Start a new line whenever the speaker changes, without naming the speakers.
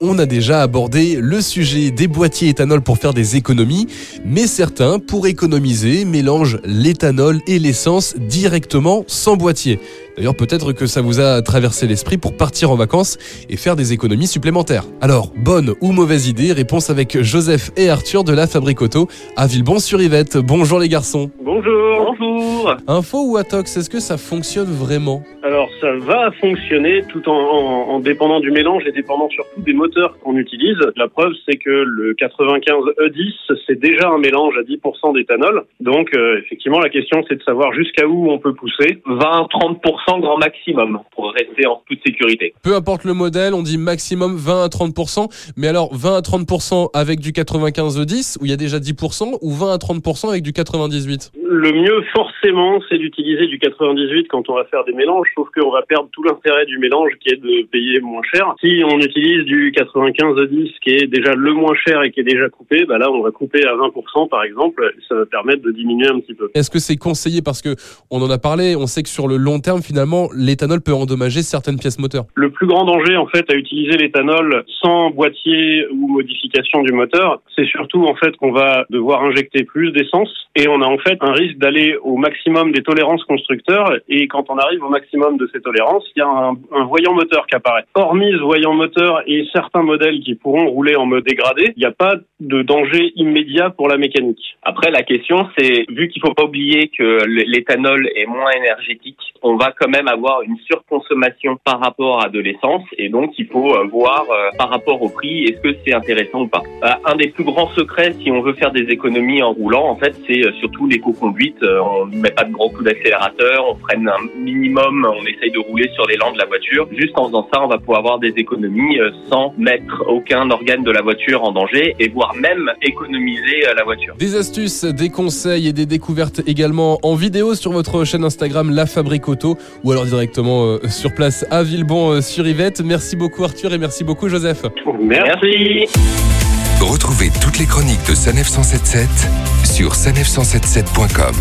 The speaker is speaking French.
On a déjà abordé le sujet des boîtiers éthanol pour faire des économies, mais certains, pour économiser, mélangent l'éthanol et l'essence directement sans boîtier. D'ailleurs, peut-être que ça vous a traversé l'esprit pour partir en vacances et faire des économies supplémentaires. Alors, bonne ou mauvaise idée Réponse avec Joseph et Arthur de la Fabrique Auto à Villebon-sur-Yvette. Bonjour les garçons.
Bonjour. Bonjour.
Info ou Atox, est-ce que ça fonctionne vraiment?
Alors ça va fonctionner tout en, en, en, dépendant du mélange et dépendant surtout des moteurs qu'on utilise. La preuve c'est que le 95 E10 c'est déjà un mélange à 10% d'éthanol. Donc euh, effectivement la question c'est de savoir jusqu'à où on peut pousser.
20-30% grand maximum pour rester en toute sécurité.
Peu importe le modèle, on dit maximum 20 à 30%. Mais alors 20 à 30% avec du 95 E10 où il y a déjà 10% ou 20 à 30% avec du 98
Le mieux forcément, c'est d'utiliser du 98 quand on va faire des mélanges, sauf qu'on va perdre tout l'intérêt du mélange qui est de payer moins cher. Si on utilise du 95 10 qui est déjà le moins cher et qui est déjà coupé, bah là on va couper à 20% par exemple, ça va permettre de diminuer un petit peu.
Est-ce que c'est conseillé? Parce que on en a parlé, on sait que sur le long terme finalement l'éthanol peut endommager certaines pièces moteurs.
Le plus grand danger en fait à utiliser l'éthanol sans boîtier ou modification du moteur, c'est surtout en fait qu'on va devoir injecter plus d'essence et on a en fait un risque d'aller au maximum des tolérances constructeurs et quand on arrive au maximum de ces tolérances, il y a un, un, voyant moteur qui apparaît. Hormis ce voyant moteur et certains modèles qui pourront rouler en mode dégradé, il n'y a pas de danger immédiat pour la mécanique.
Après, la question, c'est, vu qu'il faut pas oublier que l'éthanol est moins énergétique, on va quand même avoir une surconsommation par rapport à de l'essence et donc il faut voir euh, par rapport au prix, est-ce que c'est intéressant ou pas. Euh, un des plus grands secrets, si on veut faire des économies en roulant, en fait, c'est surtout l'éco-conduite. On ne met pas de gros coups d'accélérateur, on freine un minimum, on essaye de rouler sur l'élan de la voiture. Juste en faisant ça, on va pouvoir avoir des économies sans mettre aucun organe de la voiture en danger et voire même économiser la voiture.
Des astuces, des conseils et des découvertes également en vidéo sur votre chaîne Instagram La Fabrique Auto ou alors directement euh, sur place à Villebon euh, sur Yvette. Merci beaucoup Arthur et merci beaucoup Joseph.
Merci.
Retrouvez toutes les chroniques de Sanef 177 sur sanef177.com.